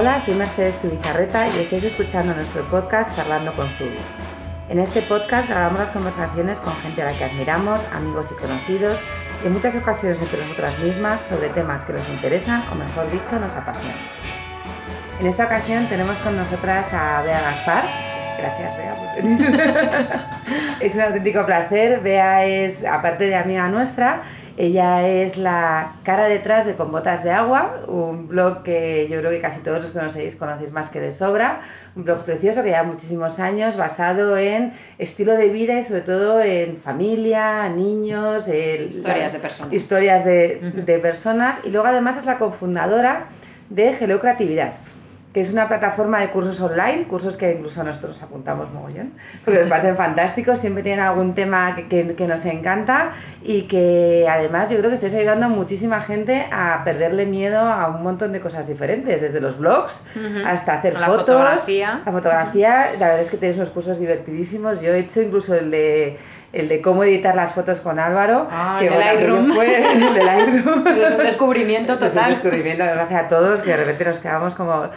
Hola, soy Mercedes Tubizarreta y estáis escuchando nuestro podcast Charlando con Zubi. En este podcast grabamos las conversaciones con gente a la que admiramos, amigos y conocidos, y en muchas ocasiones entre nosotras mismas sobre temas que nos interesan o mejor dicho nos apasionan. En esta ocasión tenemos con nosotras a Bea Gaspar. Gracias, Bea, por venir. es un auténtico placer. Bea es, aparte de amiga nuestra, ella es la cara detrás de Con Botas de Agua, un blog que yo creo que casi todos los que conocéis conocéis más que de sobra. Un blog precioso que lleva muchísimos años basado en estilo de vida y sobre todo en familia, niños, el, Historias de personas. Historias de, de personas. Y luego además es la cofundadora de Geleo Creatividad que es una plataforma de cursos online, cursos que incluso nosotros apuntamos mogollón, porque nos parecen fantásticos, siempre tienen algún tema que, que, que, nos encanta y que además yo creo que estáis ayudando a muchísima gente a perderle miedo a un montón de cosas diferentes, desde los blogs uh -huh. hasta hacer la fotos, fotografía. la fotografía, la verdad es que tenéis unos cursos divertidísimos, yo he hecho incluso el de el de cómo editar las fotos con Álvaro, ah, que el bueno, Lightroom. fue el de Lightroom. Eso es un descubrimiento total. Es un descubrimiento, gracias a todos, que de repente nos quedamos como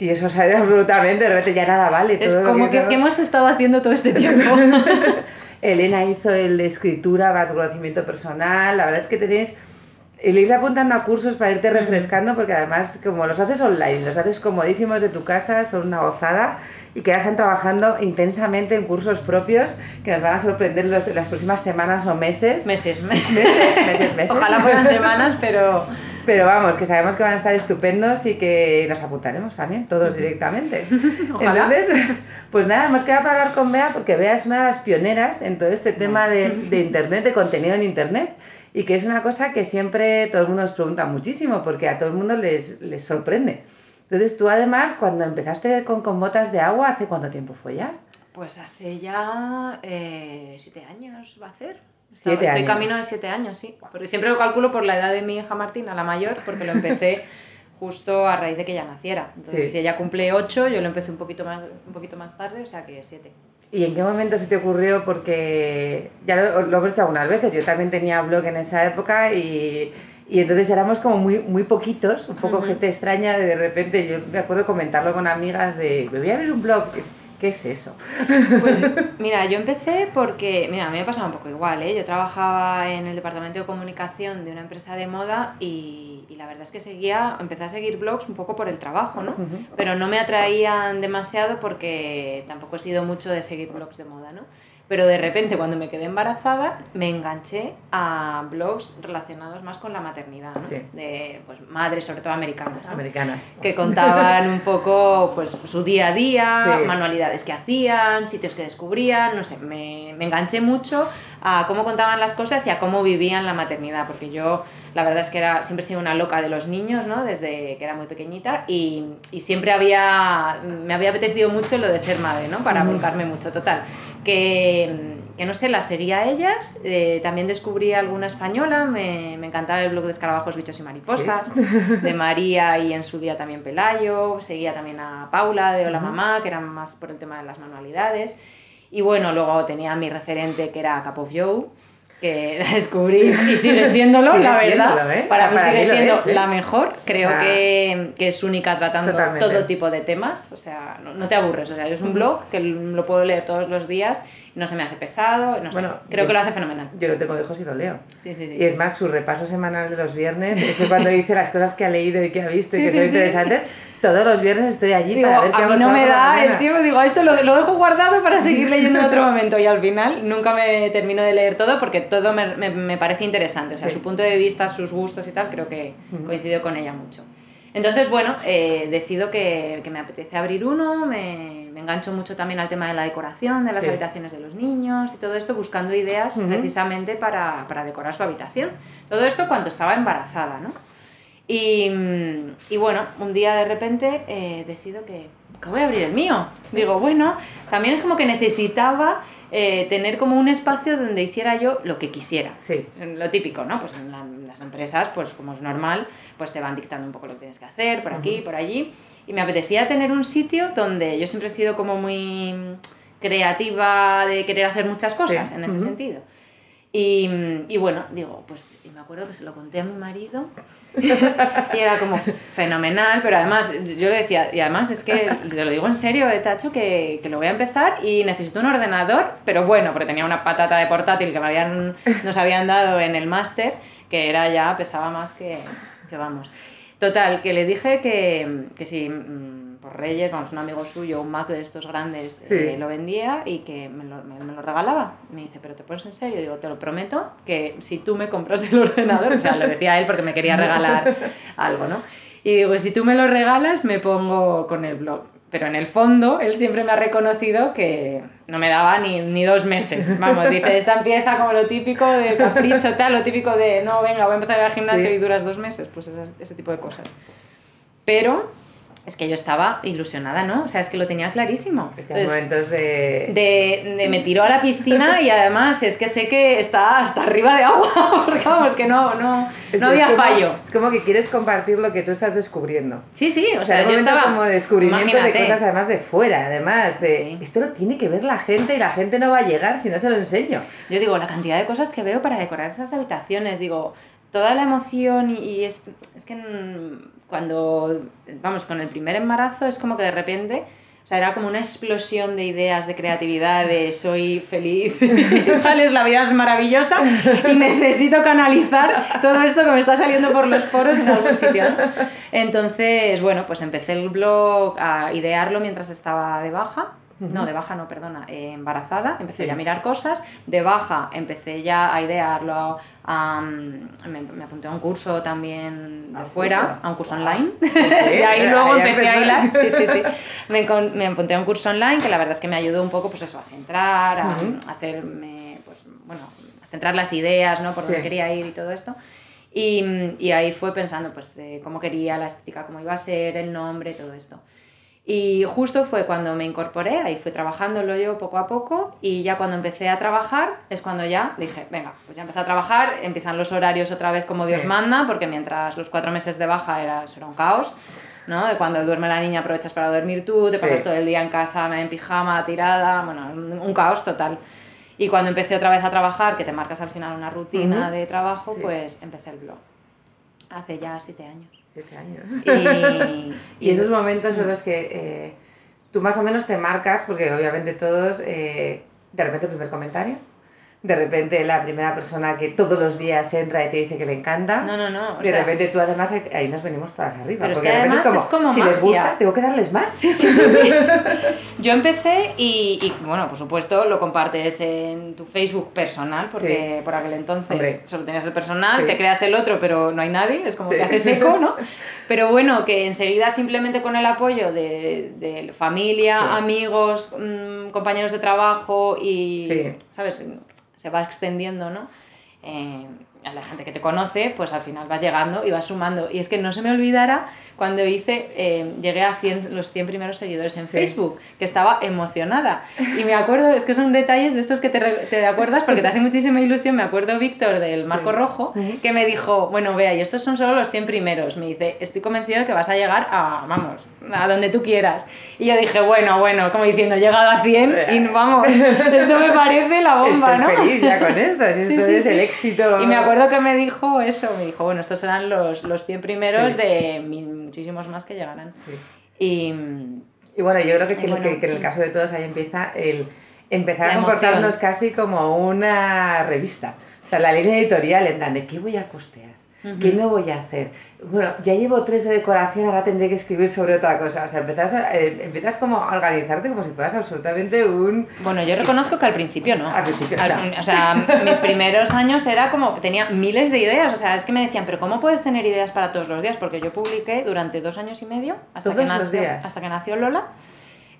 y eso sale absolutamente, de repente ya nada vale. Es todo como que, que, ¿qué hemos estado haciendo todo este tiempo. Elena hizo el de escritura para tu conocimiento personal. La verdad es que tenéis el ir apuntando a cursos para irte refrescando, porque además, como los haces online, los haces comodísimos de tu casa, son una gozada y que ya están trabajando intensamente en cursos propios que nos van a sorprender los, las próximas semanas o meses. Meses, meses, meses. meses. Ojalá fueran semanas, pero. Pero vamos, que sabemos que van a estar estupendos y que nos apuntaremos también, todos directamente. Ojalá. Entonces, pues nada, hemos quedado para hablar con Bea porque Bea es una de las pioneras en todo este tema de, de Internet, de contenido en Internet. Y que es una cosa que siempre todo el mundo nos pregunta muchísimo porque a todo el mundo les, les sorprende. Entonces tú además, cuando empezaste con, con botas de agua, ¿hace cuánto tiempo fue ya? Pues hace ya eh, siete años va a ser. Siete Estoy años. camino de siete años, sí. Porque siempre lo calculo por la edad de mi hija Martina, la mayor, porque lo empecé justo a raíz de que ella naciera. Entonces, Sí. si ella cumple ocho, yo lo empecé un poquito más, un poquito más tarde, o sea que siete. ¿Y en qué momento se te ocurrió? Porque ya lo, lo hemos hecho algunas veces, yo también tenía blog en esa época y, y entonces éramos como muy, muy poquitos, un poco Ujú. gente extraña, de repente yo me acuerdo comentarlo con amigas de, me voy a abrir un blog, ¿qué es eso? Pues mira, yo empecé porque, mira, a mí me pasaba un poco igual, ¿eh? Yo trabajaba en el departamento de comunicación de una empresa de moda y, y la verdad es que seguía, empecé a seguir blogs un poco por el trabajo, ¿no? Pero no me atraían demasiado porque tampoco he sido mucho de seguir blogs de moda, ¿no? Pero de repente cuando me quedé embarazada me enganché a blogs relacionados más con la maternidad, ¿no? Sí. De pues, madres, sobre todo americanas, ¿no? Americanas. que contaban un poco pues su día a día, Sí. manualidades que hacían, sitios que descubrían, no sé, me, me enganché mucho a cómo contaban las cosas y a cómo vivían la maternidad, porque yo la verdad es que era, siempre he sido una loca de los niños, ¿no? Desde que era muy pequeñita y, y siempre había, me había apetecido mucho lo de ser madre, ¿no? Para volcarme mucho, total. Que, que no sé, las seguía a ellas, eh, también descubrí alguna española, me, me encantaba el blog de escarabajos, bichos y mariposas, de María y en su día también Pelayo, seguía también a Paula de Hola. Mamá, que eran más por el tema de las manualidades. Y bueno, luego tenía mi referente que era Cup of Joe, que la descubrí y sigue siéndolo, Sigue la verdad. ¿eh? Para O sea, mí para sigue mí siendo es, ¿eh? la mejor. Creo O sea, que, que es única tratando totalmente. todo tipo de temas. O sea, no, no te aburres. O sea, es un blog que lo puedo leer todos los días. No se me hace pesado. No Bueno, creo yo- que lo hace fenomenal. Yo lo tengo hijos y lo leo. Sí, sí, sí. Y es más, su repaso semanal de los viernes, ese cuando dice las cosas que ha leído y que ha visto y que son interesantes, todos los viernes estoy allí Digo, para ver qué a mí no me da el tiempo, digo, esto lo, lo dejo guardado para seguir leyendo en otro momento y al final nunca me termino de leer todo porque todo me, me, me parece interesante, o sea, Sí. su punto de vista, sus gustos y tal, creo que coincido con ella mucho. Entonces, bueno, eh, decido que, que me apetece abrir uno, me, me engancho mucho también al tema de la decoración, de las Sí. habitaciones de los niños y todo esto, buscando ideas precisamente para, para decorar su habitación. Todo esto cuando estaba embarazada, ¿no? Y, y bueno, un día de repente eh, decido que, que voy a abrir el mío. Digo, bueno, también es como que necesitaba eh, tener como un espacio donde hiciera yo lo que quisiera. Sí, Lo típico, ¿no? Pues en, la- en las empresas, pues como es normal, pues te van dictando un poco lo que tienes que hacer, por aquí, Ujú. por allí. Y me apetecía tener un sitio donde yo siempre he sido como muy creativa de querer hacer muchas cosas Sí. en ese Ujú. sentido. Y, y, bueno, digo, pues y me acuerdo que se lo conté a mi marido y era como fenomenal, pero además yo le decía, y además es que te lo digo en serio, de tacho, que, que, lo voy a empezar y necesito un ordenador, pero bueno, porque tenía una patata de portátil que me habían, nos habían dado en el máster, que era ya, pesaba más que, que vamos. Total, que le dije que, que si mm, por Reyes, vamos, un amigo suyo, un Mac de estos grandes, eh, lo vendía y que me lo, me, me lo, regalaba. Me dice, ¿pero te pones en serio? Digo, te lo prometo que si tú me compras el ordenador, o sea, lo decía él porque me quería regalar algo, ¿no? Y digo, si tú me lo regalas, me pongo con el blog. Pero en el fondo, él siempre me ha reconocido que no me daba ni, ni dos meses. Vamos, dice, esta empieza como lo típico de capricho, tal, lo típico de, no, venga, voy a empezar al gimnasio Sí. y duras dos meses. Pues ese, ese tipo de cosas. Pero es que yo estaba ilusionada, ¿no? O sea, es que lo tenía clarísimo. Es que hay momentos de... de, de me tiró a la piscina y además es que sé que está hasta arriba de agua, porque vamos, que no, no, es- no es había como- fallo. Es como que quieres compartir lo que tú estás descubriendo. Sí, sí, o O sea, sea, yo estaba... como de descubrimiento de cosas además de fuera, además de Sí. esto lo tiene que ver la gente y la gente no va a llegar si no se lo enseño. Yo digo, la cantidad de cosas que veo para decorar esas habitaciones, digo, toda la emoción y, es, es que mm, cuando, vamos, con el primer embarazo es como que de repente, o sea, era como una explosión de ideas, de creatividad, de soy feliz, la vida es maravillosa y necesito canalizar todo esto que me está saliendo por los poros en algún sitio. Entonces, bueno, pues empecé el blog a idearlo mientras estaba de baja. No, de baja no, perdona, eh, embarazada, empecé Sí. ya a mirar cosas, de baja empecé ya a idearlo, me, me apunté a un curso también ¿A de fuera, curso? a un curso online, sí, y ahí luego ahí empecé a hilar, sí, sí, sí, me, me apunté a un curso online que la verdad es que me ayudó un poco pues eso, a centrar, a, hacerme, pues bueno, a centrar las ideas, ¿no? Por dónde quería ir y todo esto. Y, y ahí fue pensando pues eh, cómo quería la estética, cómo iba a ser, el nombre, todo esto. Y justo fue cuando me incorporé, ahí fui trabajándolo yo poco a poco y ya cuando empecé a trabajar es cuando ya dije, venga, pues ya empecé a trabajar, empiezan los horarios otra vez como Dios manda, porque mientras los cuatro meses de baja era, era un caos, ¿no? De cuando duerme la niña aprovechas para dormir tú, te Sí. pasas todo el día en casa en pijama, tirada, bueno, un caos total. Y cuando empecé otra vez a trabajar, que te marcas al final una rutina de trabajo, Sí. pues empecé el blog. Hace ya siete años. Siete años. Y, Y esos momentos son los que eh, tú más o menos te marcas, porque obviamente todos, eh, de repente el primer comentario, de repente la primera persona que todos los días entra y te dice que le encanta, No, no, no. de sea, repente tú además ahí- nos venimos todas arriba, Pero es porque que de repente es como, además es como si les gusta, tengo que darles más. Sí, sí, sí, sí. Yo empecé y, y, bueno, por supuesto, lo compartes en tu Facebook personal, porque por aquel entonces Hombre. solo tenías el personal, Sí. te creas el otro, pero no hay nadie, es como que haces eco, ¿no? Pero bueno, que enseguida simplemente con el apoyo de, de familia, amigos, mm, compañeros de trabajo y, Sí. ¿sabes? Se va extendiendo, ¿no? Eh, a la gente que te conoce, pues al final vas llegando y vas sumando. Y es que no se me olvidara cuando hice, eh, llegué a 100, los 100 primeros seguidores en Sí. Facebook, que estaba emocionada. Y me acuerdo, es que son detalles de estos que te, te acuerdas porque te hace muchísima ilusión. Me acuerdo Víctor del Marco Sí. Rojo, que me dijo, bueno, vea, y estos son solo los 100 primeros. Me dice, estoy convencido de que vas a llegar a, vamos, a donde tú quieras. Y yo dije, bueno, bueno, como diciendo, he llegado a 100 y vamos, esto me parece la bomba, Estoy ¿no? feliz ya con esto, si Sí, esto sí, es sí. el éxito. Y me acuerdo que me dijo eso, me dijo, bueno, estos serán los, los 100 primeros de mi- muchísimos más que llegarán. Sí. Y Y bueno, yo creo que, Y que- bueno, que- que en el caso de todos ahí empieza el empezar a comportarnos casi como una revista. O sea, la línea editorial en plan de qué voy a qué no voy a hacer. Bueno, ya llevo tres de decoración, ahora tendré que escribir sobre otra cosa. O sea, empiezas, a- eh, como a organizarte como si fueras absolutamente un... bueno, yo reconozco que al principio no. Al principio, Al- no. O sea, mis primeros años era como, tenía miles de ideas, o sea, es que me decían, pero ¿cómo puedes tener ideas para todos los días? Porque yo publiqué durante dos años y medio, hasta, que nació, hasta que nació Lola,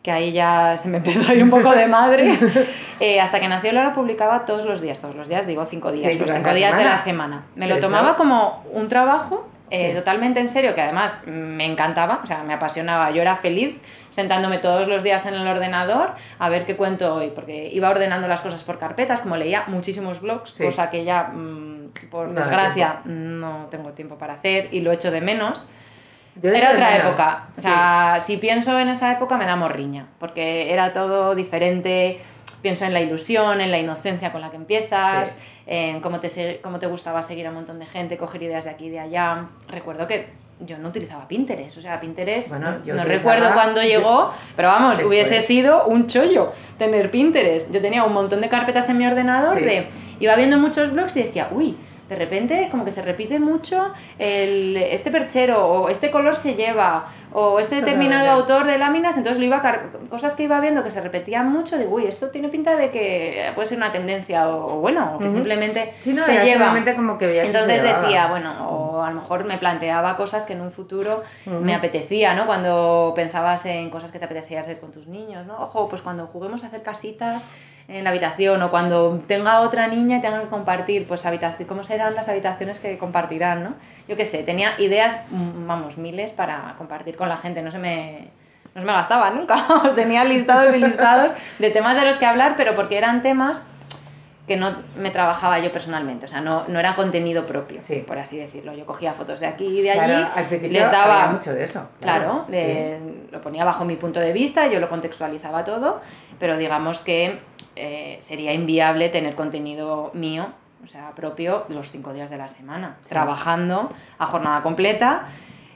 que ahí ya se me empezó a ir un poco de madre. Eh, hasta que nació Lola publicaba todos los días, todos los días, digo cinco días, Sí, los cinco días de la semana. Me lo tomaba como un trabajo eh, Sí. totalmente en serio, que además me encantaba, o sea, me apasionaba. Yo era feliz sentándome todos los días en el ordenador a ver qué cuento hoy, porque iba ordenando las cosas por carpetas, como leía muchísimos blogs, Sí. cosa que ya, mm, por desgracia, no tengo tiempo para hacer y lo echo de menos. Yo Era otra menos. época. O sea, si pienso en esa época me da morriña, porque era todo diferente. pienso en la ilusión, en la inocencia con la que empiezas, en cómo te, cómo te gustaba seguir a un montón de gente, coger ideas de aquí y de allá. Recuerdo que yo no utilizaba Pinterest, o sea, Pinterest no recuerdo cuándo llegó, pero vamos, hubiese sido un chollo tener Pinterest. Yo tenía un montón de carpetas en mi ordenador de iba viendo muchos blogs y decía, "Uy, de repente como que se repite mucho el, este perchero o este color se lleva o este determinado autor de láminas, entonces lo iba cosas que iba viendo que se repetían mucho, digo, uy, esto tiene pinta de que puede ser una tendencia o, bueno, o que simplemente se lleva. como que entonces decía, bueno, o a lo mejor me planteaba cosas que en un futuro me apetecía, ¿no? Cuando pensabas en cosas que te apetecía hacer con tus niños, ¿no? Ojo, pues cuando juguemos a hacer casitas en la habitación o cuando tenga otra niña y tengan que compartir, pues habitación, cómo serán las habitaciones que compartirán, ¿no? Yo qué sé, tenía ideas, mm, vamos, miles para compartir con la gente, no se me, no se me gastaba nunca, tenía listados y listados de temas de los que hablar, pero porque eran temas que no me trabajaba yo personalmente, o sea, no, no era contenido propio, sí. por así decirlo. Yo cogía fotos de aquí y de allí, les daba mucho de eso. Claro, lo ponía bajo mi punto de vista, yo lo contextualizaba todo, pero digamos que eh, sería inviable tener contenido mío, o sea, propio, los cinco días de la semana, trabajando a jornada completa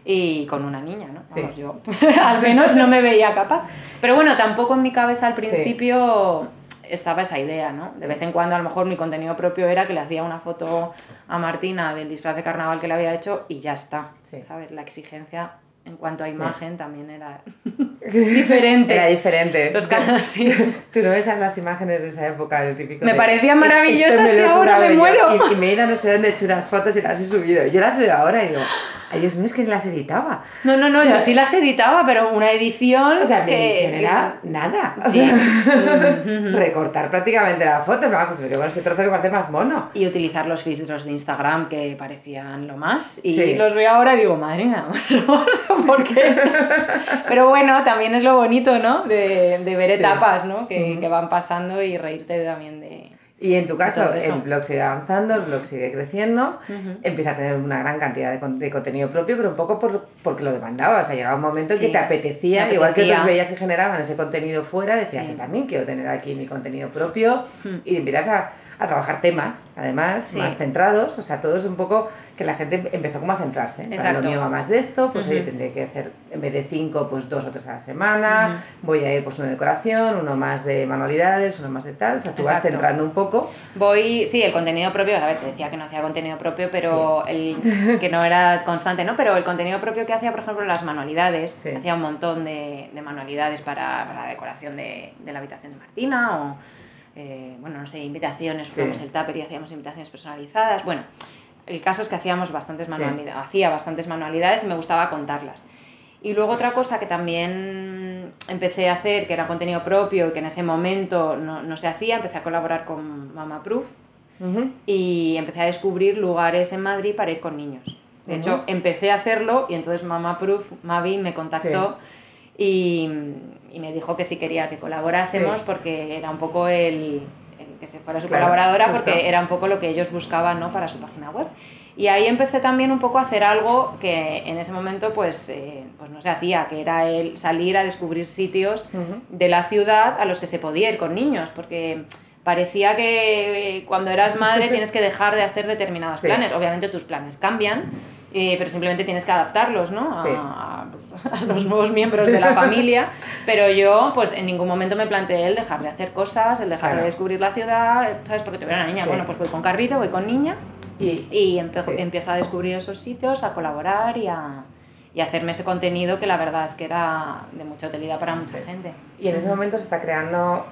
y con una niña, ¿no? Vamos, yo al menos no me veía capaz. Pero bueno, tampoco en mi cabeza al principio estaba esa idea, ¿no? De vez en cuando a lo mejor mi contenido propio era que le hacía una foto a Martina del disfraz de carnaval que le había hecho y ya está, ¿sabes? La exigencia en cuanto a imagen también era diferente. Era diferente. Los canales, sí. Tú no ves las imágenes de esa época, el típico. Me parecían maravillosas y ahora me muero. Y, me he ido a no sé dónde he hecho unas fotos y las he subido. Yo las veo ahora y digo, ay Dios mío, es que ni las editaba. No, no, no, yo sí las editaba, pero una edición. O sea, que... edición era nada. O sea, recortar prácticamente la foto, pero pues me quedo con este trozo que parece más mono. Y utilizar los filtros de Instagram que parecían lo más. Y los veo ahora y digo, madre mía, ¿por qué? pero bueno, también es lo bonito, ¿no? De, de ver etapas, ¿no? Que, que, van pasando y reírte también. Y en tu caso, el blog sigue avanzando, el blog sigue creciendo, empieza a tener una gran cantidad de, de contenido propio, pero un poco por, porque lo demandaba. O sea, llegaba un momento en que te apetecía, igual que otros veías que generaban ese contenido fuera, decías, yo también quiero tener aquí mi contenido propio, y empiezas a, a trabajar temas, además, más centrados, o sea, todo es un poco que la gente empezó como a centrarse. Para lo mío va más de esto, pues oye, tendré que hacer, en vez de cinco, pues dos o tres a la semana, voy a ir pues uno de decoración, uno más de manualidades, uno más de tal, o sea, tú vas centrando un poco. Voy, sí, el contenido propio, a ver, te decía que no hacía contenido propio, pero el que no era constante, ¿no? Pero el contenido propio que hacía, por ejemplo, las manualidades, hacía un montón de, de manualidades para, para, la decoración de, de la habitación de Martina o... Eh, bueno, no sé, invitaciones, fuimos el tupper y hacíamos invitaciones personalizadas. Bueno, el caso es que hacíamos bastantes manualidades, hacía bastantes manualidades y me gustaba contarlas. Y luego otra cosa que también empecé a hacer, que era contenido propio y que en ese momento no, no se hacía, empecé a colaborar con Mama Proof y empecé a descubrir lugares en Madrid para ir con niños. De hecho, empecé a hacerlo y entonces Mama Proof, Mavi, me contactó y, y, me dijo que si quería que colaborásemos porque era un poco el, que se fuera su colaboradora porque era un poco lo que ellos buscaban ¿no? para su página web. Y ahí empecé también un poco a hacer algo que en ese momento pues, eh, pues no se hacía, que era el salir a descubrir sitios de la ciudad a los que se podía ir con niños, porque parecía que cuando eras madre tienes que dejar de hacer determinados planes. Obviamente tus planes cambian, eh, pero simplemente tienes que adaptarlos ¿no? a, los nuevos miembros de la familia. Pero yo, pues en ningún momento me planteé el dejar de hacer cosas, el dejar de descubrir la ciudad, ¿sabes? Porque tuviera una niña, bueno, pues voy con carrito, voy con niña y, y empiezo a descubrir esos sitios, a colaborar y a, y hacerme ese contenido que la verdad es que era de mucha utilidad para mucha gente. Y en ese momento se está creando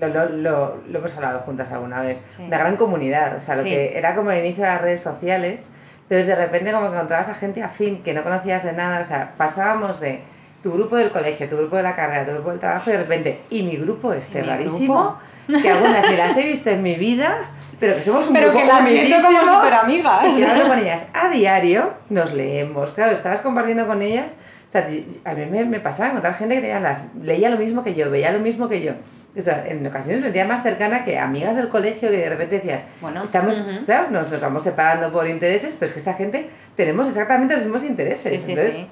lo, lo, lo, lo, hemos hablado juntas alguna vez, una gran comunidad, o sea, lo que era como el inicio de las redes sociales, entonces de repente como que encontrabas a gente afín que no conocías de nada, o sea, pasábamos de tu grupo del colegio, tu grupo de la carrera, tu grupo del trabajo y de repente, y mi grupo este rarísimo, que algunas ni las he visto en mi vida, pero que somos un pero grupo que las siento como súper amigas. Y hablo con ellas a diario, nos leemos, claro, estabas compartiendo con ellas, o sea, a mí me, me pasaba encontrar gente que tenía las, leía lo mismo que yo, veía lo mismo que yo o sea, en ocasiones me sentía más cercana que amigas del colegio que de repente decías, bueno, estamos, claro, nos, nos, vamos separando por intereses, pero es que esta gente tenemos exactamente los mismos intereses. Sí, sí, sí.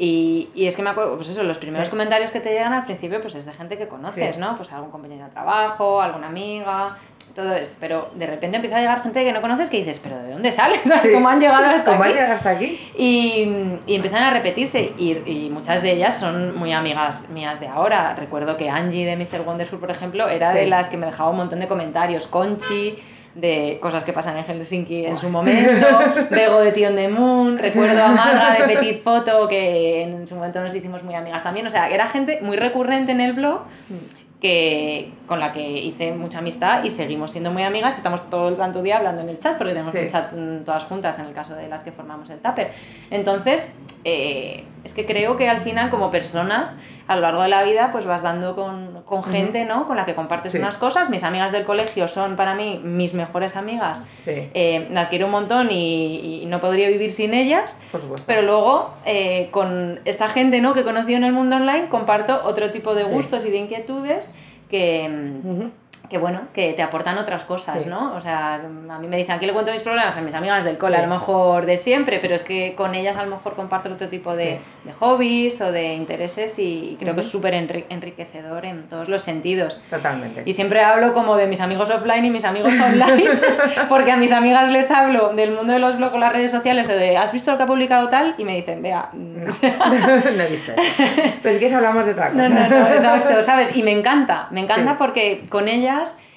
Y, y, es que me acuerdo, pues eso, los primeros comentarios que te llegan al principio, pues es de gente que conoces. ¿no? Pues algún compañero de trabajo, alguna amiga, todo esto. Pero de repente empieza a llegar gente que no conoces que dices, ¿pero de dónde sales? Sí. ¿Cómo han llegado hasta ¿Cómo has aquí? llegado hasta aquí? Y, y empiezan a repetirse y, y muchas de ellas son muy amigas mías de ahora. Recuerdo que Angie de Mr. Wonderful, por ejemplo, era Sí. de las que me dejaba un montón de comentarios. Conchi, de cosas que pasan en Helsinki en su momento. Bego de Tion de Moon. Recuerdo a Marga de Petit Photo, que en su momento nos hicimos muy amigas también. O sea, era gente muy recurrente en el blog que, con la que hice mucha amistad y seguimos siendo muy amigas. Estamos todo el santo día hablando en el chat, porque tenemos Sí. un chat mm, todas juntas en el caso de las que formamos el Tupper. Entonces, eh, es que creo que al final, como personas, a lo largo de la vida, pues vas dando con, con gente, ¿no? Con la que compartes Sí. unas cosas. Mis amigas del colegio son para mí mis mejores amigas. Sí, Eh, las quiero un montón y, y no podría vivir sin ellas. por supuesto. Pero luego, eh, con esta gente ¿no? que he conocido en el mundo online, comparto otro tipo de gustos y de inquietudes que, mm. Que, bueno, que te aportan otras cosas, Sí. ¿no? O sea, a mí me dicen, aquí le cuento mis problemas a mis amigas del cole, Sí. a lo mejor de siempre, pero es que con ellas a lo mejor comparto otro tipo de, Sí. de hobbies o de intereses y creo que es súper enri- enriquecedor en todos los sentidos. Totalmente. Y siempre hablo como de mis amigos offline y mis amigos online, porque a mis amigas les hablo del mundo de los blogs o las redes sociales o de ¿has visto lo que ha publicado tal? Y me dicen, vea, mm, No, no he visto. Pero si quieres hablamos de otra no, cosa. no, no, exacto, ¿sabes? Y me encanta, me encanta porque con ellas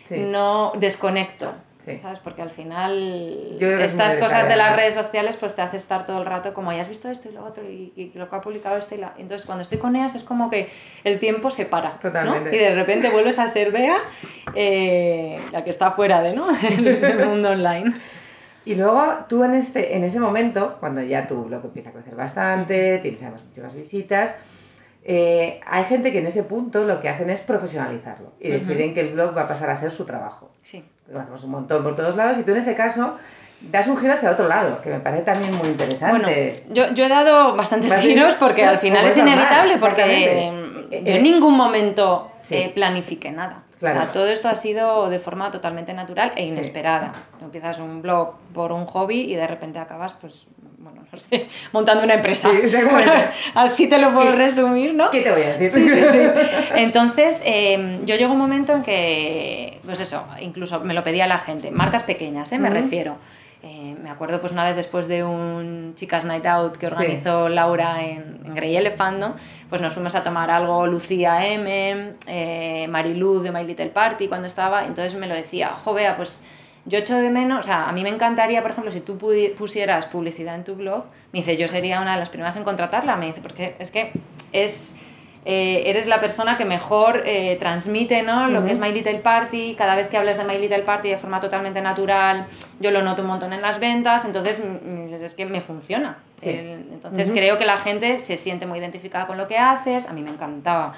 Sí. no desconecto. Sí. ¿Sabes? Porque al final estas cosas de las redes sociales pues te hace estar todo el rato como, ya has visto esto y lo otro y, y lo que ha publicado este y la... Entonces cuando estoy con ellas es como que el tiempo se para, ¿no? Totalmente. Y de repente vuelves a ser Bea, eh, la que está fuera de, ¿no? del mundo online. Y luego tú en, este, en ese momento, cuando ya tu blog empieza a crecer bastante, tienes además muchas visitas, eh, hay gente que en ese punto lo que hacen es profesionalizarlo y deciden que el blog va a pasar a ser su trabajo. Sí. Lo hacemos un montón por todos lados y tú en ese caso das un giro hacia otro lado, que me parece también muy Bueno, interesante. yo, yo he dado bastantes giros porque al final es inevitable porque exactamente. eh, yo Eh, en ningún momento sí. eh, planifiqué nada. Claro. O sea, todo esto ha sido de forma totalmente natural e inesperada. Tú empiezas un blog por un hobby y de repente acabas, pues, bueno, no sé, montando una empresa. Sí, exactamente. Así te lo puedo ¿Qué- resumir, ¿no? ¿Qué te voy a decir? Sí, sí, sí. Entonces, eh, yo llegó un momento en que, pues eso, incluso me lo pedía la gente, marcas pequeñas, ¿eh? me refiero. Eh, me acuerdo pues una vez después de un Chicas Night Out que organizó Laura en, en Grey Elephant, ¿no? Pues nos fuimos a tomar algo Lucía M, eh, Mariluz de My Little Party cuando estaba, entonces me lo decía, jo, vea, pues yo echo de menos, o sea, a mí me encantaría, por ejemplo, si tú pusieras publicidad en tu blog, me dice, yo sería una de las primeras en contratarla, me dice, porque es que es... eh, eres la persona que mejor eh, transmite ¿no? lo que es My Little Party. Cada vez que hables de My Little Party de forma totalmente natural, yo lo noto un montón en las ventas, entonces es que me funciona. Sí. El- entonces creo que la gente se siente muy identificada con lo que haces. A mí me encantaba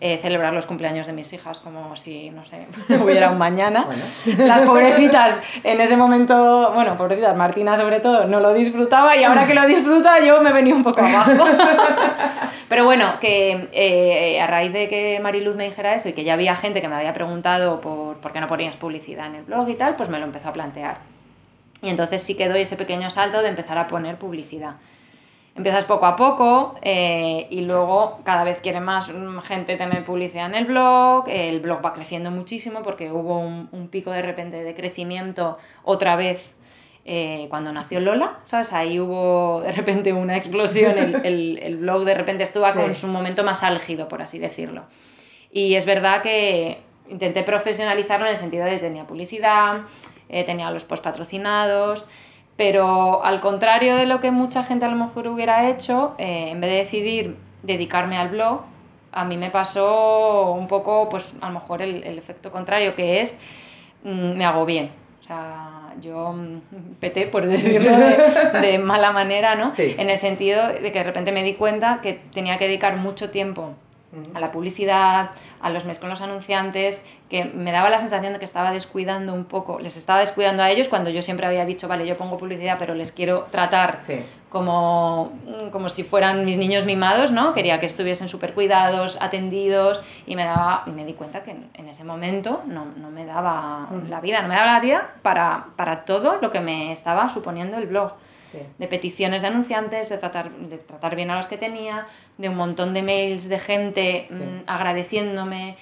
eh, celebrar los cumpleaños de mis hijas como si, no sé, hubiera un mañana. Bueno. Las pobrecitas en ese momento, bueno, pobrecitas, Martina sobre todo, no lo disfrutaba y ahora que lo disfruta yo me venía un poco abajo. Pero bueno, que eh, a raíz de que Mariluz me dijera eso y que ya había gente que me había preguntado por, por qué no ponías publicidad en el blog y tal, pues me lo empezó a plantear. Y entonces sí que doy ese pequeño salto de empezar a poner publicidad. Empiezas poco a poco eh, y luego cada vez quiere más gente tener publicidad en el blog, el blog va creciendo muchísimo porque hubo un, un pico de repente de crecimiento otra vez eh, cuando nació Lola, ¿sabes? Ahí hubo de repente una explosión, el, el- el blog de repente estuvo Sí. con su momento más álgido, por así decirlo. Y es verdad que intenté profesionalizarlo en el sentido de tenía publicidad, eh, tenía los post patrocinados, pero al contrario de lo que mucha gente a lo mejor hubiera hecho, eh, en vez de decidir dedicarme al blog, a mí me pasó un poco, pues a lo mejor el, el efecto contrario, que es, mm, me hago bien. O sea, yo mm, peté, por decirlo de, de mala manera, ¿no? Sí. En el sentido de que de repente me di cuenta que tenía que dedicar mucho tiempo a la publicidad, a los mails con los anunciantes, que me daba la sensación de que estaba descuidando un poco, les estaba descuidando a ellos cuando yo siempre había dicho, vale, yo pongo publicidad, pero les quiero tratar Sí. como, como si fueran mis niños mimados, ¿no? Quería que estuviesen súper cuidados, atendidos, y me, daba, y me di cuenta que en, en ese momento no, no me daba Mm. la vida, no me daba la vida para, para todo lo que me estaba suponiendo el blog. De peticiones de anunciantes, de tratar, de tratar bien a los que tenía, de un montón de mails de gente mm, agradeciéndome,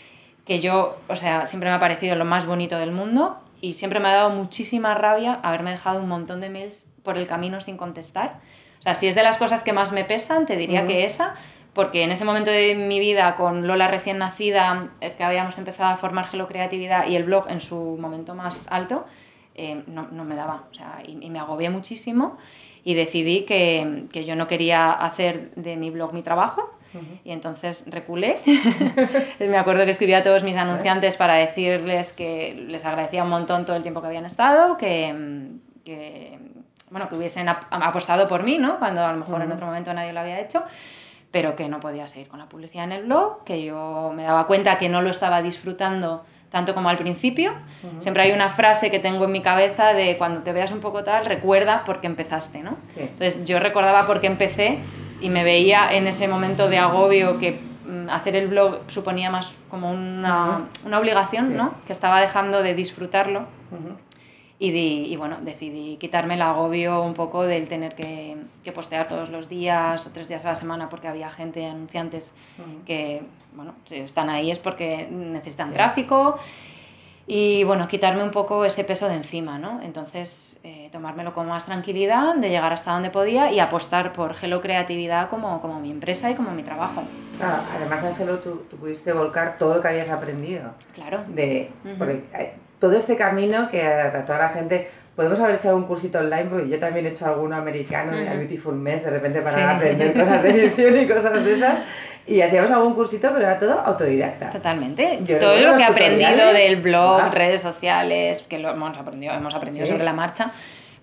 que yo, o sea, siempre me ha parecido lo más bonito del mundo y siempre me ha dado muchísima rabia haberme dejado un montón de mails por el camino sin contestar. O sea, si es de las cosas que más me pesan, te diría que esa, porque en ese momento de mi vida, con Lola recién nacida, eh, que habíamos empezado a formar Gelocreatividad y el blog en su momento más alto, eh, no, no, me daba. O sea, y, me agobié muchísimo y decidí que, que, yo no quería hacer de mi blog mi trabajo. Y entonces reculé. me acuerdo que escribía a todos mis anunciantes para decirles que les agradecía un montón todo el tiempo que habían estado, que, que bueno, que hubiesen apostado por mí, ¿no? Cuando a lo mejor en otro momento nadie lo había hecho pero que no podía seguir con la publicidad en el blog, que yo me daba cuenta que no lo estaba disfrutando tanto como al principio. Siempre hay una frase que tengo en mi cabeza de cuando te veas un poco tal, recuerda por qué empezaste, ¿no? Entonces yo recordaba por qué empecé y me veía en ese momento de agobio que mm, hacer el blog suponía más como una, una obligación, ¿no? Que estaba dejando de disfrutarlo. Y, y, bueno, decidí quitarme el agobio un poco del tener que, que, postear todos los días o tres días a la semana porque había gente, anunciantes, que, bueno, si están ahí es porque necesitan tráfico. Y bueno, quitarme un poco ese peso de encima, ¿no? Entonces, eh, tomármelo con más tranquilidad, de llegar hasta donde podía y apostar por Hello Creatividad como, como mi empresa y como mi trabajo. Claro, además en Hello tú, tú pudiste volcar todo lo que habías aprendido. Claro. De, todo este camino que a toda la gente podemos haber echado un cursito online porque yo también he hecho alguno americano de Beautiful Mess de repente para aprender cosas de edición y cosas de esas. Y hacíamos algún cursito pero era todo autodidacta. Totalmente. Todo lo que he aprendido del blog redes sociales que lo hemos aprendido hemos aprendido sobre la marcha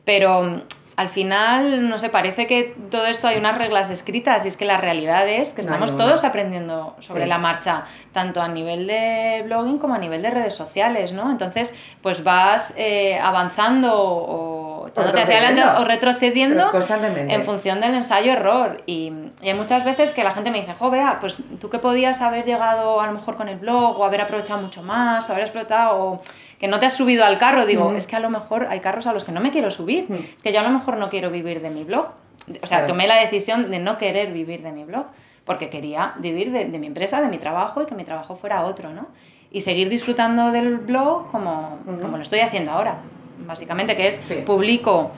pero al final, no sé, parece que todo esto hay unas reglas escritas y es que la realidad es que estamos todos aprendiendo sobre la marcha, tanto a nivel de blogging como a nivel de redes sociales, ¿no? Entonces, pues vas eh, avanzando o, hacia adelante o retrocediendo en función del ensayo-error. Y, y, hay muchas veces que la gente me dice, jo, vea, pues tú que podías haber llegado a lo mejor con el blog o haber aprovechado mucho más, o haber explotado... O, que no te has subido al carro, digo, es que a lo mejor hay carros a los que no me quiero subir, es que yo a lo mejor no quiero vivir de mi blog. O sea, tomé la decisión de no querer vivir de mi blog, porque quería vivir de, mi empresa, de mi trabajo y que mi trabajo fuera otro, ¿no? Y seguir disfrutando del blog como, como lo estoy haciendo ahora, básicamente, que es publico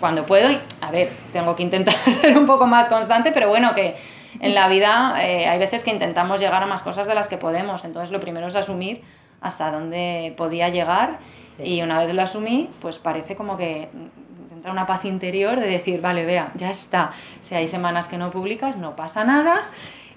cuando puedo y, a ver, tengo que intentar ser un poco más constante, pero bueno, que en la vida eh, hay veces que intentamos llegar a más cosas de las que podemos, entonces lo primero es asumir hasta dónde podía llegar y una vez lo asumí, pues parece como que entra una paz interior de decir, vale, vea, ya está, si hay semanas que no publicas, no pasa nada.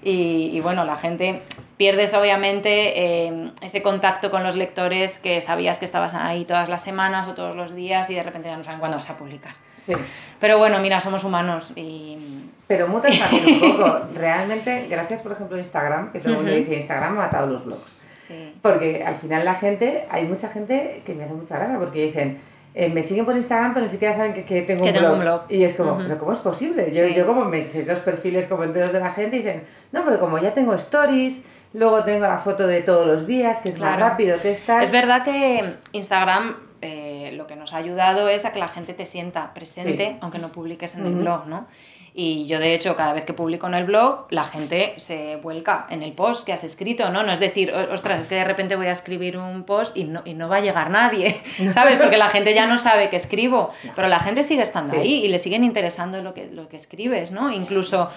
Y, bueno, la gente pierdes obviamente eh, ese contacto con los lectores que sabías que estabas ahí todas las semanas o todos los días y de repente ya no saben cuándo vas a publicar. Sí. Pero bueno, mira, somos humanos y... Pero mutas también un poco. Realmente, gracias por ejemplo a Instagram, que todo el mundo dice Instagram ha matado los blogs. Porque al final la gente, hay mucha gente que me hace mucha gracia porque dicen, eh, me siguen por Instagram pero ni siquiera saben que, que, tengo, un blog. Y es como, ¿pero cómo es posible? Yo, yo como me sé los perfiles como enteros de la gente y dicen, no, pero como ya tengo stories, luego tengo la foto de todos los días, que es más rápido que estar. Es verdad que Instagram eh, lo que nos ha ayudado es a que la gente te sienta presente, aunque no publiques en el blog, ¿no? Y yo, de hecho, cada vez que publico en el blog, la gente se vuelca en el post que has escrito, ¿no? No es decir, ostras, es que de repente voy a escribir un post y no, y no va a llegar nadie, ¿sabes? Porque la gente ya no sabe que escribo, pero la gente sigue estando ahí y le siguen interesando lo que, lo que escribes, ¿no? Incluso,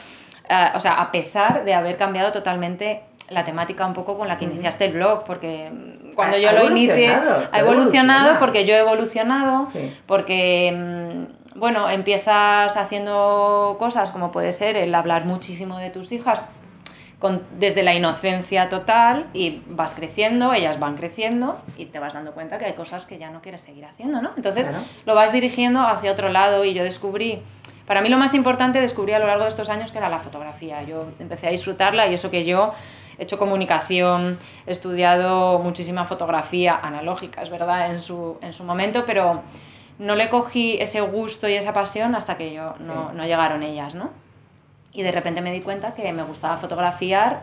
eh, o sea, a pesar de haber cambiado totalmente la temática un poco con la que iniciaste el blog, porque cuando yo lo inicié ha evolucionado, porque yo he evolucionado, porque mm, bueno, empiezas haciendo cosas como puede ser el hablar muchísimo de tus hijas con, desde la inocencia total y vas creciendo, ellas van creciendo y te vas dando cuenta que hay cosas que ya no quieres seguir haciendo, ¿no? Entonces lo vas dirigiendo hacia otro lado y yo descubrí, para mí lo más importante descubrí a lo largo de estos años que era la fotografía. Yo empecé a disfrutarla y eso que yo he hecho comunicación, he estudiado muchísima fotografía analógica, es verdad, en su, en su momento, pero no le cogí ese gusto y esa pasión hasta que yo no, no, llegaron ellas, ¿no? Y de repente me di cuenta que me gustaba fotografiar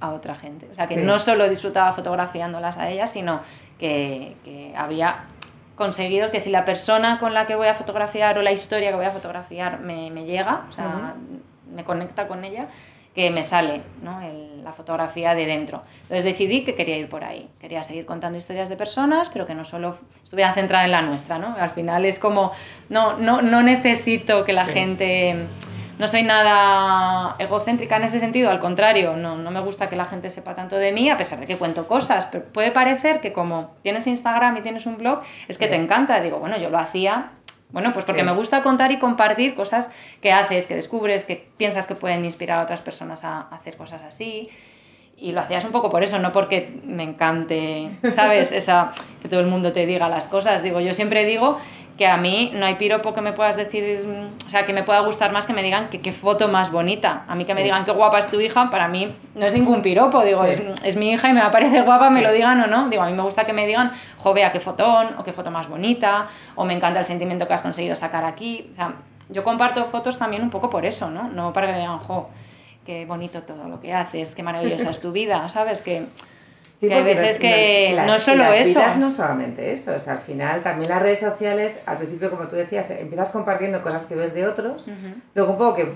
a otra gente. O sea, que no solo disfrutaba fotografiándolas a ellas, sino que, que había conseguido que si la persona con la que voy a fotografiar o la historia que voy a fotografiar me, me llega, o sea, me conecta con ella, que me sale ¿no? El, la fotografía de dentro. Entonces decidí que quería ir por ahí. Quería seguir contando historias de personas, pero que no solo estuviera centrada en la nuestra. ¿no? Al final es como, no, no, no necesito que la gente... No soy nada egocéntrica en ese sentido, al contrario, no, no me gusta que la gente sepa tanto de mí, a pesar de que cuento cosas, pero puede parecer que como tienes Instagram y tienes un blog, es que te encanta. Digo, bueno, yo lo hacía bueno, pues porque me gusta contar y compartir cosas que haces, que descubres, que piensas que pueden inspirar a otras personas a hacer cosas así. Y lo hacías un poco por eso, no porque me encante, ¿sabes? Esa, que todo el mundo te diga las cosas. Digo, yo siempre digo que a mí no hay piropo que me puedas decir, o sea, que me pueda gustar más que me digan que qué foto más bonita. A mí que me digan qué guapa es tu hija, para mí no es ningún piropo, digo, es, es, mi hija y me va a parecer guapa, me lo digan o no. Digo, a mí me gusta que me digan, jo, vea qué fotón, o qué foto más bonita, o me encanta el sentimiento que has conseguido sacar aquí. O sea, yo comparto fotos también un poco por eso, ¿no? No para que me digan, jo, qué bonito todo lo que haces, qué maravillosa es tu vida, ¿sabes? Que Sí, que hay veces que no es solo las eso. Vidas no solamente eso, o sea, al final también las redes sociales, al principio como tú decías, empiezas compartiendo cosas que ves de otros, luego un poco que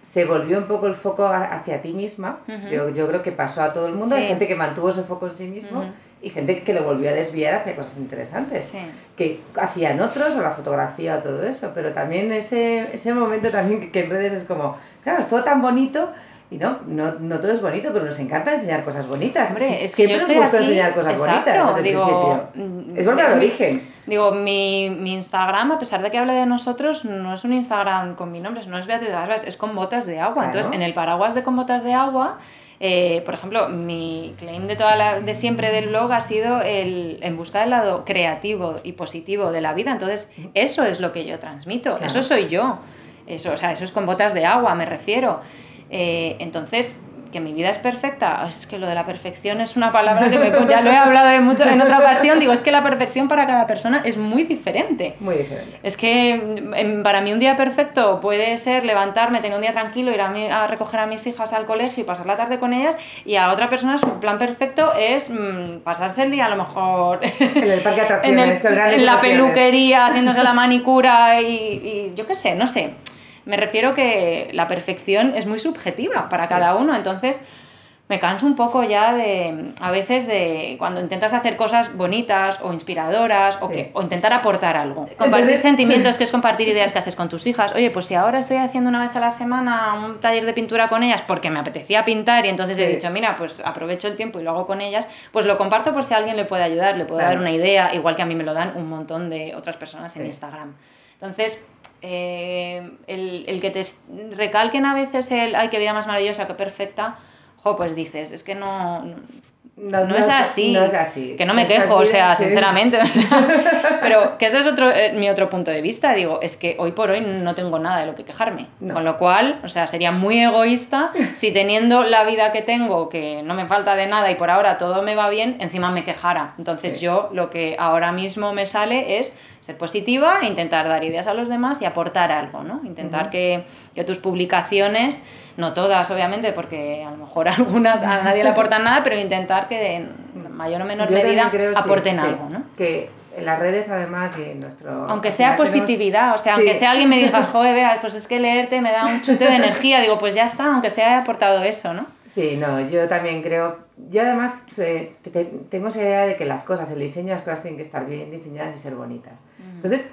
se volvió un poco el foco hacia ti misma, yo, yo, creo que pasó a todo el mundo, hay gente que mantuvo ese foco en sí mismo y gente que lo volvió a desviar hacia cosas interesantes, que hacían otros o la fotografía o todo eso, pero también ese, ese momento también que, que en redes es como, claro, es todo tan bonito y no, no, no todo es bonito, pero nos encanta enseñar cosas bonitas. Hombre, es Siempre nos gusta enseñar cosas bonitas desde digo, el principio. Mm, es volver al origen. Digo, mi, mi, Instagram, a pesar de que hable de nosotros, no es un Instagram con mi nombre, no es Beatriz Albas, es con botas de agua. Entonces, en el paraguas de con botas de agua, eh, por ejemplo, mi claim de, toda la, de siempre del blog ha sido el en busca del lado creativo y positivo de la vida. Entonces, eso es lo que yo transmito, eso soy yo. Eso, o sea, eso es con botas de agua, me refiero. Eh, entonces, que mi vida es perfecta, es que lo de la perfección es una palabra que me, ya lo he hablado en, mucho, en otra ocasión, digo, es que la perfección para cada persona es muy diferente. Muy diferente. Es que para mí un día perfecto puede ser levantarme, tener un día tranquilo, ir a, recoger a mis hijas al colegio y pasar la tarde con ellas, y a otra persona su plan perfecto es mm, pasarse el día a lo mejor en el parque de atracciones, en, la peluquería, haciéndose la manicura y, y yo qué sé, no sé. Me refiero que la perfección es muy subjetiva para cada uno, entonces me canso un poco ya de, a veces de cuando intentas hacer cosas bonitas o inspiradoras o, que, o intentar aportar algo. Compartir sentimientos, que es compartir ideas que haces con tus hijas. Oye, pues si ahora estoy haciendo una vez a la semana un taller de pintura con ellas porque me apetecía pintar y entonces he dicho, mira, pues aprovecho el tiempo y lo hago con ellas, pues lo comparto por si a alguien le puede ayudar, le puedo dar una idea, igual que a mí me lo dan un montón de otras personas en Instagram. Entonces, eh, el, el, que te recalquen a veces el, ay, qué vida más maravillosa, qué perfecta, jo, pues dices, es que no, no, es así. No es así. Que no me quejo, o sea, sinceramente. O sea, pero que ese es otro, eh, mi otro punto de vista. Digo, es que hoy por hoy no tengo nada de lo que quejarme. Con lo cual, o sea, sería muy egoísta si teniendo la vida que tengo, que no me falta de nada y por ahora todo me va bien, encima me quejara. Entonces yo lo que ahora mismo me sale es ser positiva e intentar dar ideas a los demás y aportar algo, ¿no? Intentar que, que, tus publicaciones, no todas obviamente, porque a lo mejor algunas a nadie le aportan nada, pero intentar que en mayor o menor medida aporten algo, ¿no? Que en las redes además y en nuestro... Aunque sea positividad, o sea, aunque sea alguien me diga, joder, veas, pues es que leerte me da un chute de energía, digo, pues ya está, aunque sea aportado eso, ¿no? Sí, no, yo también creo. Yo además tengo esa idea de que las cosas, el diseño, las cosas tienen que estar bien diseñadas y ser bonitas. Entonces,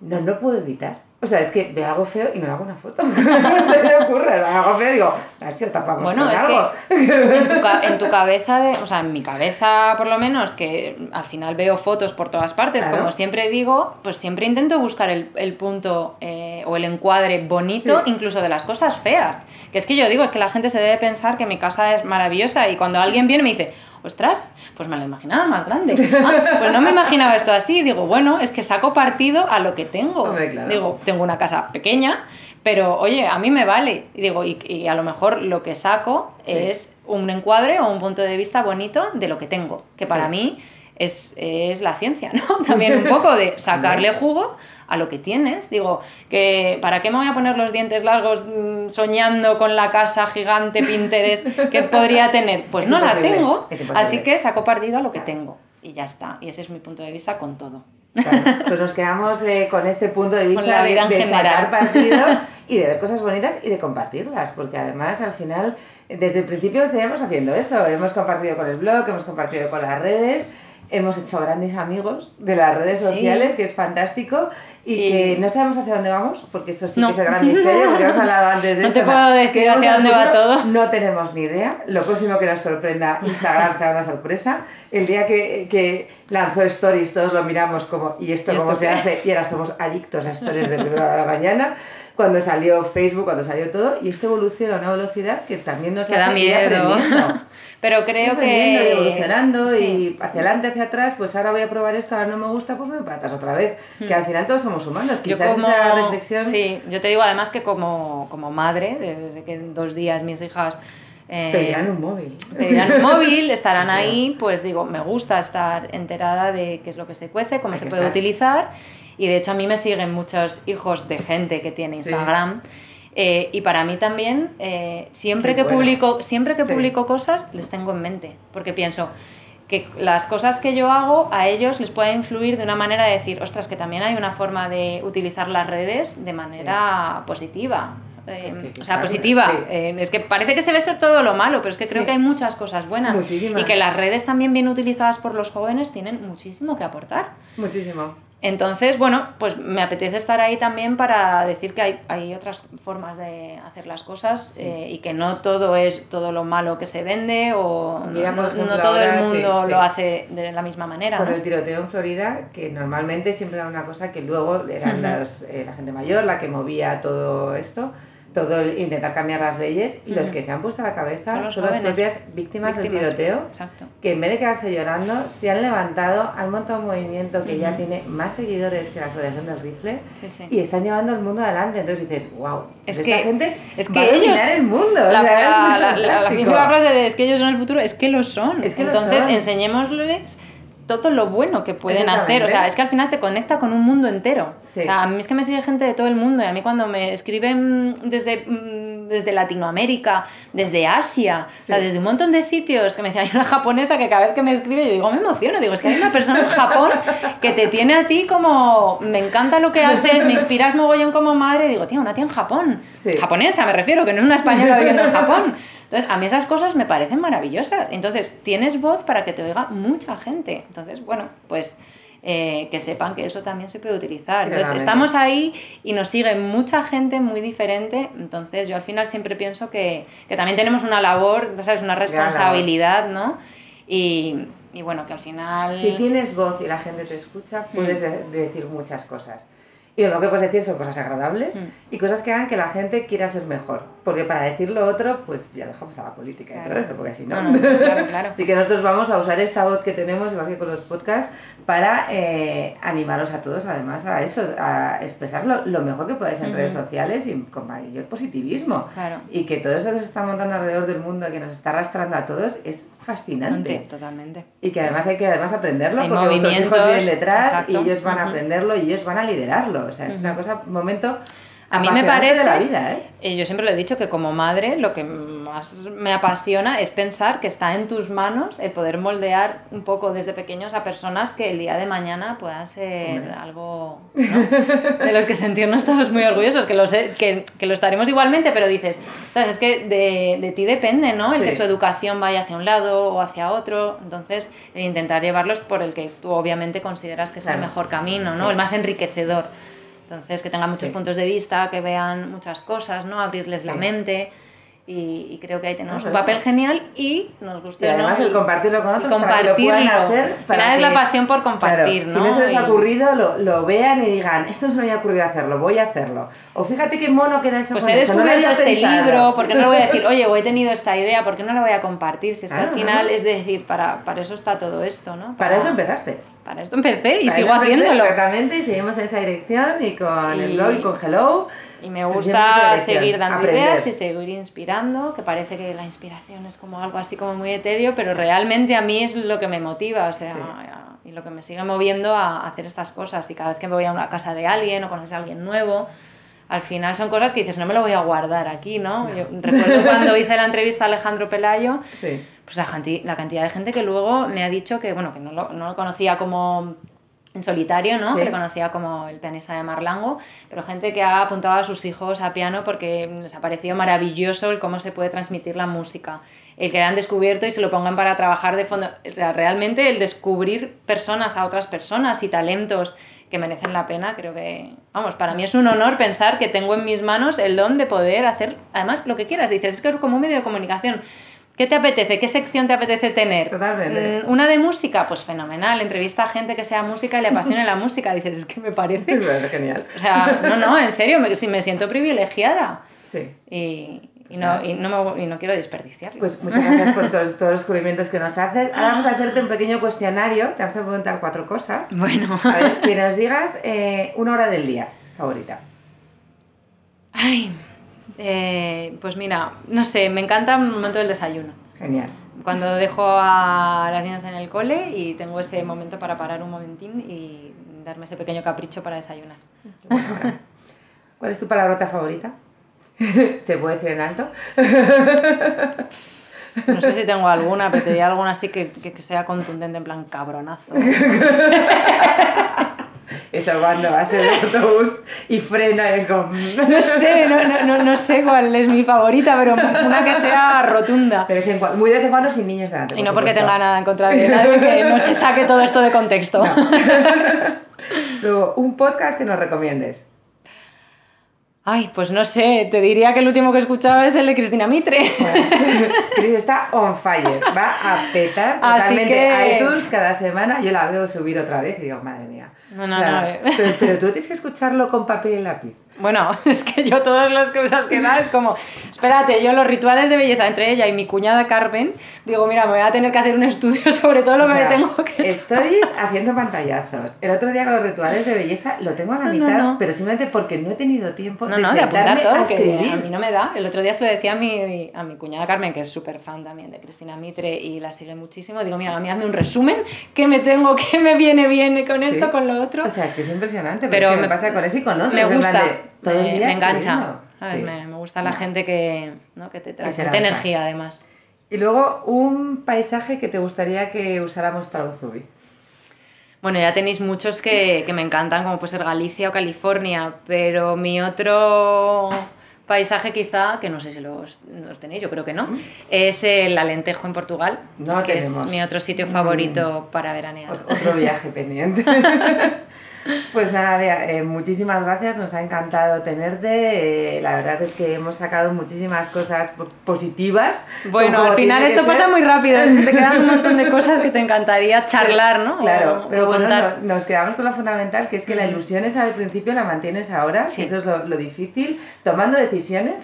no, no puedo evitar. O sea, es que veo algo feo y no hago una foto. no se me ocurre, veo algo feo y digo, es que tapamos bueno, es algo. Que en, tu, en tu cabeza, de, o sea, en mi cabeza por lo menos, que al final veo fotos por todas partes, como siempre digo, pues siempre intento buscar el, el punto eh, o el encuadre bonito, incluso de las cosas feas. Que es que yo digo, es que la gente se debe pensar que mi casa es maravillosa y cuando alguien viene me dice, ostras, pues me lo imaginaba más grande. Ah, pues no me imaginaba esto así. Digo, bueno, es que saco partido a lo que tengo. Digo, tengo una casa pequeña, pero oye, a mí me vale. Y digo, y, a lo mejor lo que saco es un encuadre o un punto de vista bonito de lo que tengo, que para mí es, es, la ciencia, ¿no? También un poco de sacarle jugo a lo que tienes. Digo, que ¿para qué me voy a poner los dientes largos mm, soñando con la casa gigante Pinterest que podría tener? Pues no la tengo, así que saco partido a lo que tengo y ya está. Y ese es mi punto de vista con todo. Claro, pues nos quedamos eh, con este punto de vista de, sacar partido y de ver cosas bonitas y de compartirlas, porque además al final, desde el principio estamos haciendo eso, hemos compartido con el blog, hemos compartido con las redes, hemos hecho grandes amigos de las redes Sí. sociales, que es fantástico, y, Y- que no sabemos hacia dónde vamos, porque eso sí No. que es el gran misterio, porque hemos hablado antes de No esto. te puedo decir hacia dónde va todo. No tenemos ni idea. Lo próximo que nos sorprenda Instagram será una sorpresa. El día que, que lanzó Stories, todos lo miramos como, ¿y esto ¿Y cómo esto se hace? Y ahora somos adictos a Stories de primera de la mañana. Cuando salió Facebook, cuando salió todo, y esto evoluciona a una velocidad que también nos Que da hace ir miedo. aprendiendo. Pero creo aprendiendo que... y evolucionando Sí. y hacia adelante, hacia atrás, pues ahora voy a probar esto, ahora no me gusta, pues me atrás otra vez. Que al final todos somos humanos, Hmm. Quizás como, esa reflexión... Sí, yo te digo además que como, como madre, desde que en dos días mis hijas... eh, Pedirán un móvil. pedirán un móvil, estarán ahí, pues digo, me gusta estar enterada de qué es lo que se cuece, cómo Hay se puede estar. utilizar. Y de hecho a mí me siguen muchos hijos de gente que tiene Sí. Eh, y para mí también, eh, siempre, Qué que publico, siempre que Sí. publico cosas, les tengo en mente. Porque pienso que las cosas que yo hago a ellos les puede influir de una manera de decir, ostras, que también hay una forma de utilizar las redes de manera positiva. Eh, que, o sea, positiva. sí. Eh, es que parece que se ve ser todo lo malo, pero es que creo Sí. que hay muchas cosas buenas. Muchísimas. Y que las redes también bien utilizadas por los jóvenes tienen muchísimo que aportar. Muchísimo. Entonces, bueno, pues me apetece estar ahí también para decir que hay, hay otras formas de hacer las cosas eh, y que no todo es todo lo malo que se vende o Mira, no, todo el ahora mundo sí. lo hace de la misma manera. Con ¿no? el tiroteo en Florida, que normalmente siempre era una cosa que luego eran los, eh, la gente mayor la que movía todo esto, todo el intentar cambiar las leyes, y los que se han puesto a la cabeza Son las propias víctimas, del tiroteo, Exacto. que en vez de quedarse llorando, se han levantado, han montado un movimiento que ya tiene más seguidores que la Asociación del Rifle, Sí, sí. y están llevando el mundo adelante. Entonces dices, wow, Es esta que- gente es va que a dominar ellos- el mundo. o La, sea, la, es la- la- la fantástico. mítica frase de es que ellos son el futuro, es que lo son. Es que Entonces, enseñémosles todo lo bueno que pueden hacer. O sea, es que al final te conecta con un mundo entero. Sí. O sea, a mí es que me sigue gente de todo el mundo y a mí cuando me escriben desde, mm, desde Latinoamérica, desde Asia, o sea, desde un montón de sitios, que me decía, hay una japonesa que cada vez que me escribe yo digo, me emociono, digo, es que hay una persona en Japón que te tiene a ti como, me encanta lo que haces, me inspiras mogollón como madre, y digo, tía, una tía en Japón, Sí. japonesa me refiero, que no es una española viviendo en Japón. Entonces, a mí esas cosas me parecen maravillosas. Entonces, tienes voz para que te oiga mucha gente. Entonces, bueno, pues eh, que sepan que eso también se puede utilizar. Entonces, estamos ahí y nos sigue mucha gente muy diferente. Entonces, yo al final siempre pienso que, que también tenemos una labor, ¿sabes? Una responsabilidad, ¿no? Y, y bueno, que al final... Si tienes voz y la gente te escucha, puedes de- decir muchas cosas. Y lo que puedes decir son cosas agradables Mm. y cosas que hagan que la gente quiera ser mejor. Porque para decir lo otro, pues ya dejamos a la política y Claro. todo eso, porque si no. No, no, claro, claro. Así que nosotros vamos a usar esta voz que tenemos, igual que con los podcasts, para eh, animaros a todos, además, a eso, a expresar lo, mejor que podáis en redes sociales y con mayor positivismo. Claro. Y que todo eso que se está montando alrededor del mundo, que nos está arrastrando a todos, es fascinante. Totalmente. Y que además hay que además aprenderlo Hay porque vuestros hijos vienen detrás exacto. y ellos van a aprenderlo y ellos van a liderarlo. O sea, es una Ujú. cosa, momento A mí me parece de la vida, ¿eh? Eh, yo siempre lo he dicho que como madre lo que más me apasiona es pensar que está en tus manos el poder moldear un poco desde pequeños a personas que el día de mañana puedan ser Hombre. algo ¿no? de los que sentirnos todos muy orgullosos, que lo, sé, que, que lo estaremos igualmente, pero dices, "Ostras, es que de, de ti depende, ¿no? El Sí. que su educación vaya hacia un lado o hacia otro, entonces el intentar llevarlos por el que tú obviamente consideras que es el mejor camino, ¿no? Sí. El más enriquecedor. Entonces, que tengan muchos Sí. puntos de vista, que vean muchas cosas, ¿no? Abrirles la mente. Y, y creo que ahí tenemos No, un por papel genial y nos Y gusta además el compartirlo con y otros para que lo puedan hacer. Para final es la que- pasión por compartir, Claro, ¿no? Si no se les ha Y- ocurrido, lo, lo vean y digan, esto no se me había ocurrido hacerlo, voy a hacerlo. O fíjate qué mono queda eso Pues con he eso, no descubierto había este pensado. libro, ¿por qué no le voy a decir, oye, o he tenido esta idea, ¿por qué no la voy a compartir? Si es que Claro, al final ¿no? es decir, para, para eso está todo esto, ¿no? Para eso empezaste. Para esto empecé y Para sigo haciéndolo. Exactamente, y seguimos en esa dirección y con el Y- blog y con Hello. Y me gusta seguir dando aprender. ideas y seguir inspirando, que parece que la inspiración es como algo así como muy etéreo, pero realmente a mí es lo que me motiva, o sea, y lo que me sigue moviendo a hacer estas cosas. Y cada vez que me voy a una casa de alguien o conoces a alguien nuevo, al final son cosas que dices, no me lo voy a guardar aquí, ¿no? Yo recuerdo cuando hice la entrevista a Alejandro Pelayo, Sí. pues la, la cantidad de gente que luego me ha dicho que, bueno, que no lo, no lo conocía como en solitario, ¿no? Sí. Que le conocía como el pianista de Marlango, pero gente que ha apuntado a sus hijos a piano porque les ha parecido maravilloso el cómo se puede transmitir la música, el que la han descubierto y se lo pongan para trabajar de fondo. O sea, realmente el descubrir personas a otras personas y talentos que merecen la pena, creo que, vamos, para mí es un honor pensar que tengo en mis manos el don de poder hacer, además, lo que quieras. Dices, es que es como un medio de comunicación. ¿Qué te apetece? ¿Qué sección te apetece tener? Totalmente. Mm, Una de música, pues fenomenal. Entrevista a gente que sea música y le apasione la música. Dices, es que me Es parece. verdad, genial. O sea, no, no, en serio, me, si me siento privilegiada. Sí. Y, y no, y, no me- y no quiero desperdiciarlo. Pues muchas gracias por todos, todos los descubrimientos que nos haces. Ahora vamos a hacerte un pequeño cuestionario. Te vamos a preguntar cuatro cosas. Bueno, A ver, que nos digas eh, una hora del día favorita. ay, eh, pues mira, no sé, me encanta el momento del desayuno. Genial. Cuando dejo a las niñas en el cole y tengo ese momento para parar un momentín y darme ese pequeño capricho para desayunar. Hora. ¿Cuál es tu palabrota favorita? ¿Se puede decir en alto? No sé si tengo alguna, pero te diría alguna así que, que, que sea contundente, en plan cabronazo. Eso cuando vas en el autobús y frena es como... No sé, no, no, no, no sé cuál es mi favorita, pero una que sea rotunda. De vez en cuando, muy de vez en cuando sin niños delante. Y por no porque supuesto. tenga nada en contra de nadie, que no se saque todo esto de contexto. Luego, un podcast que nos recomiendes. Ay, pues no sé, te diría que el último que he escuchado es el de Cristina Mitre. Bueno, Cris está on fire, va a petar totalmente que- iTunes cada semana. Yo la veo subir otra vez y digo, madre mía. No, no, no, eh. Pero, pero tú tienes que escucharlo con papel y lápiz. Bueno, es que yo todas las cosas que da es como, espérate, yo los rituales de belleza entre ella y mi cuñada Carmen, digo, mira, me voy a tener que hacer un estudio sobre todo lo O que sea, me tengo que... Stories haciendo pantallazos. El otro día con los rituales de belleza lo tengo a la No, mitad, no. pero simplemente porque no he tenido tiempo de no, de sentarme apuntar todo, a escribir. a mí no me da. El otro día se lo decía a mi, a mi cuñada Carmen, que es súper fan también de Cristina Mitre y la sigue muchísimo. Digo, mira, a mí hazme un resumen, que me tengo, que me viene bien con esto, Sí. con lo otro. O sea, es que es impresionante, pero, Pero es que me, me- pasa con eso y con otros. me gusta, todo el me, día me engancha. Sí. Me, me gusta la No. gente que, ¿no? que te transmite energía, además. Y luego, un paisaje que te gustaría que usáramos para un zubi. Bueno, ya tenéis muchos que, que me encantan, como puede ser Galicia o California, pero mi otro paisaje quizá, que no sé si los, los tenéis, yo creo que no, es el Alentejo en Portugal, No que tenemos. es mi otro sitio Mm. favorito para veranear. Ot- Otro viaje pendiente. Pues nada, Bea, eh, muchísimas gracias, nos ha encantado tenerte. eh, la verdad es que hemos sacado muchísimas cosas po- positivas. Bueno, al final esto pasa ser. muy rápido, te quedan un montón de cosas que te encantaría charlar, ¿no? Claro, O- pero o bueno, no- nos quedamos con lo fundamental, que es que la Mm. ilusión esa del principio la mantienes ahora, Sí. que eso es lo, lo difícil, tomando decisiones,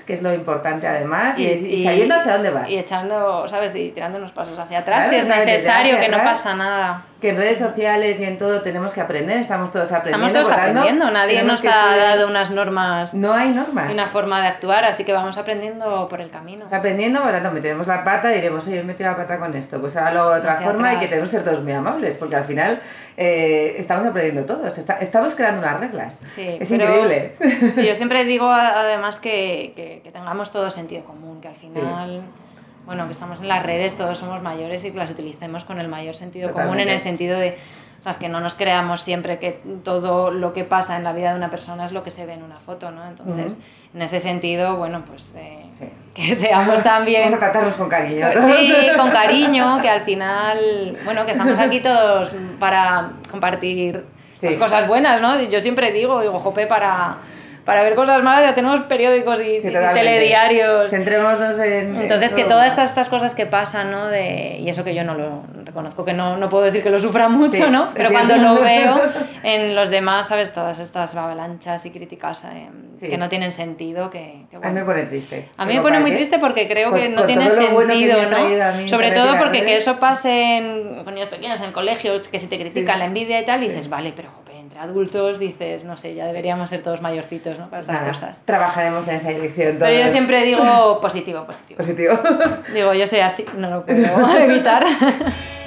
que es lo importante además, y, Y- y sabiendo hacia dónde vas. Y echando, ¿sabes? Y tirando unos pasos hacia atrás, Claro, si es necesario, que no atrás. pasa nada. Que en redes sociales y en todo tenemos que aprender, estamos todos aprendiendo. Estamos todos por tanto, aprendiendo, nadie nos ha dado unas normas No hay normas. y una forma de actuar, así que vamos aprendiendo por el camino. Aprendiendo, por lo tanto, metemos la pata y diremos, oye, he metido la pata con esto. Pues ahora lo hago de otra Hacia forma y que tenemos que ser todos muy amables, porque al final eh, estamos aprendiendo todos. Está- estamos creando unas reglas. Sí, es pero- increíble. Sí, yo siempre digo además que, que- que tengamos todo sentido común, que al final, bueno, que estamos en las redes, todos somos mayores y que las utilicemos con el mayor sentido común en el sentido de, o sea, es que no nos creamos siempre que todo lo que pasa en la vida de una persona es lo que se ve en una foto, ¿no? Entonces, en ese sentido, bueno, pues eh, Sí. que seamos también... Vamos a tratarnos con cariño. Pues Sí, con cariño, que al final, bueno, que estamos aquí todos para compartir Sí. las cosas buenas, ¿no? Yo siempre digo, digo, jope, para, para ver cosas malas ya tenemos periódicos y, Sí, y telediarios. Centrémonos en. Entonces, en que todas estas, estas cosas que pasan, ¿no? De, y eso que yo no lo reconozco, que no, no puedo decir que lo sufra mucho, Sí, ¿no? Pero cuando lo veo en los demás, ¿sabes? Todas estas avalanchas y críticas eh, Sí. que no tienen sentido, que, que A mí me bueno. pone triste. A mí me pone ¿para muy triste porque creo Con- que no tiene bueno sentido, mí ¿no? Sobre y todo porque que eso pase en, con niños pequeños en el colegio, que si te critican la envidia y tal, dices, Sí. vale, pero entre adultos dices, no sé, ya deberíamos ser todos mayorcitos, ¿no? Para estas Nada, cosas. Trabajaremos en esa dirección. Pero yo siempre digo positivo, positivo. Positivo. Digo, yo soy así, no lo puedo evitar.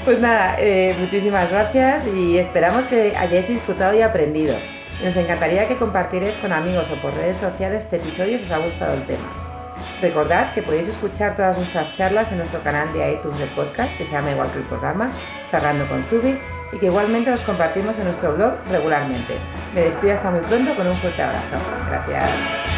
Pues nada, eh, muchísimas gracias y esperamos que hayáis disfrutado y aprendido. Nos encantaría que compartierais con amigos o por redes sociales este episodio si os ha gustado el tema. Recordad que podéis escuchar todas nuestras charlas en nuestro canal de iTunes de podcast, que se llama igual que el programa, Charlando con Zubi, y que igualmente los compartimos en nuestro blog regularmente. Me despido hasta muy pronto con un fuerte abrazo. Gracias.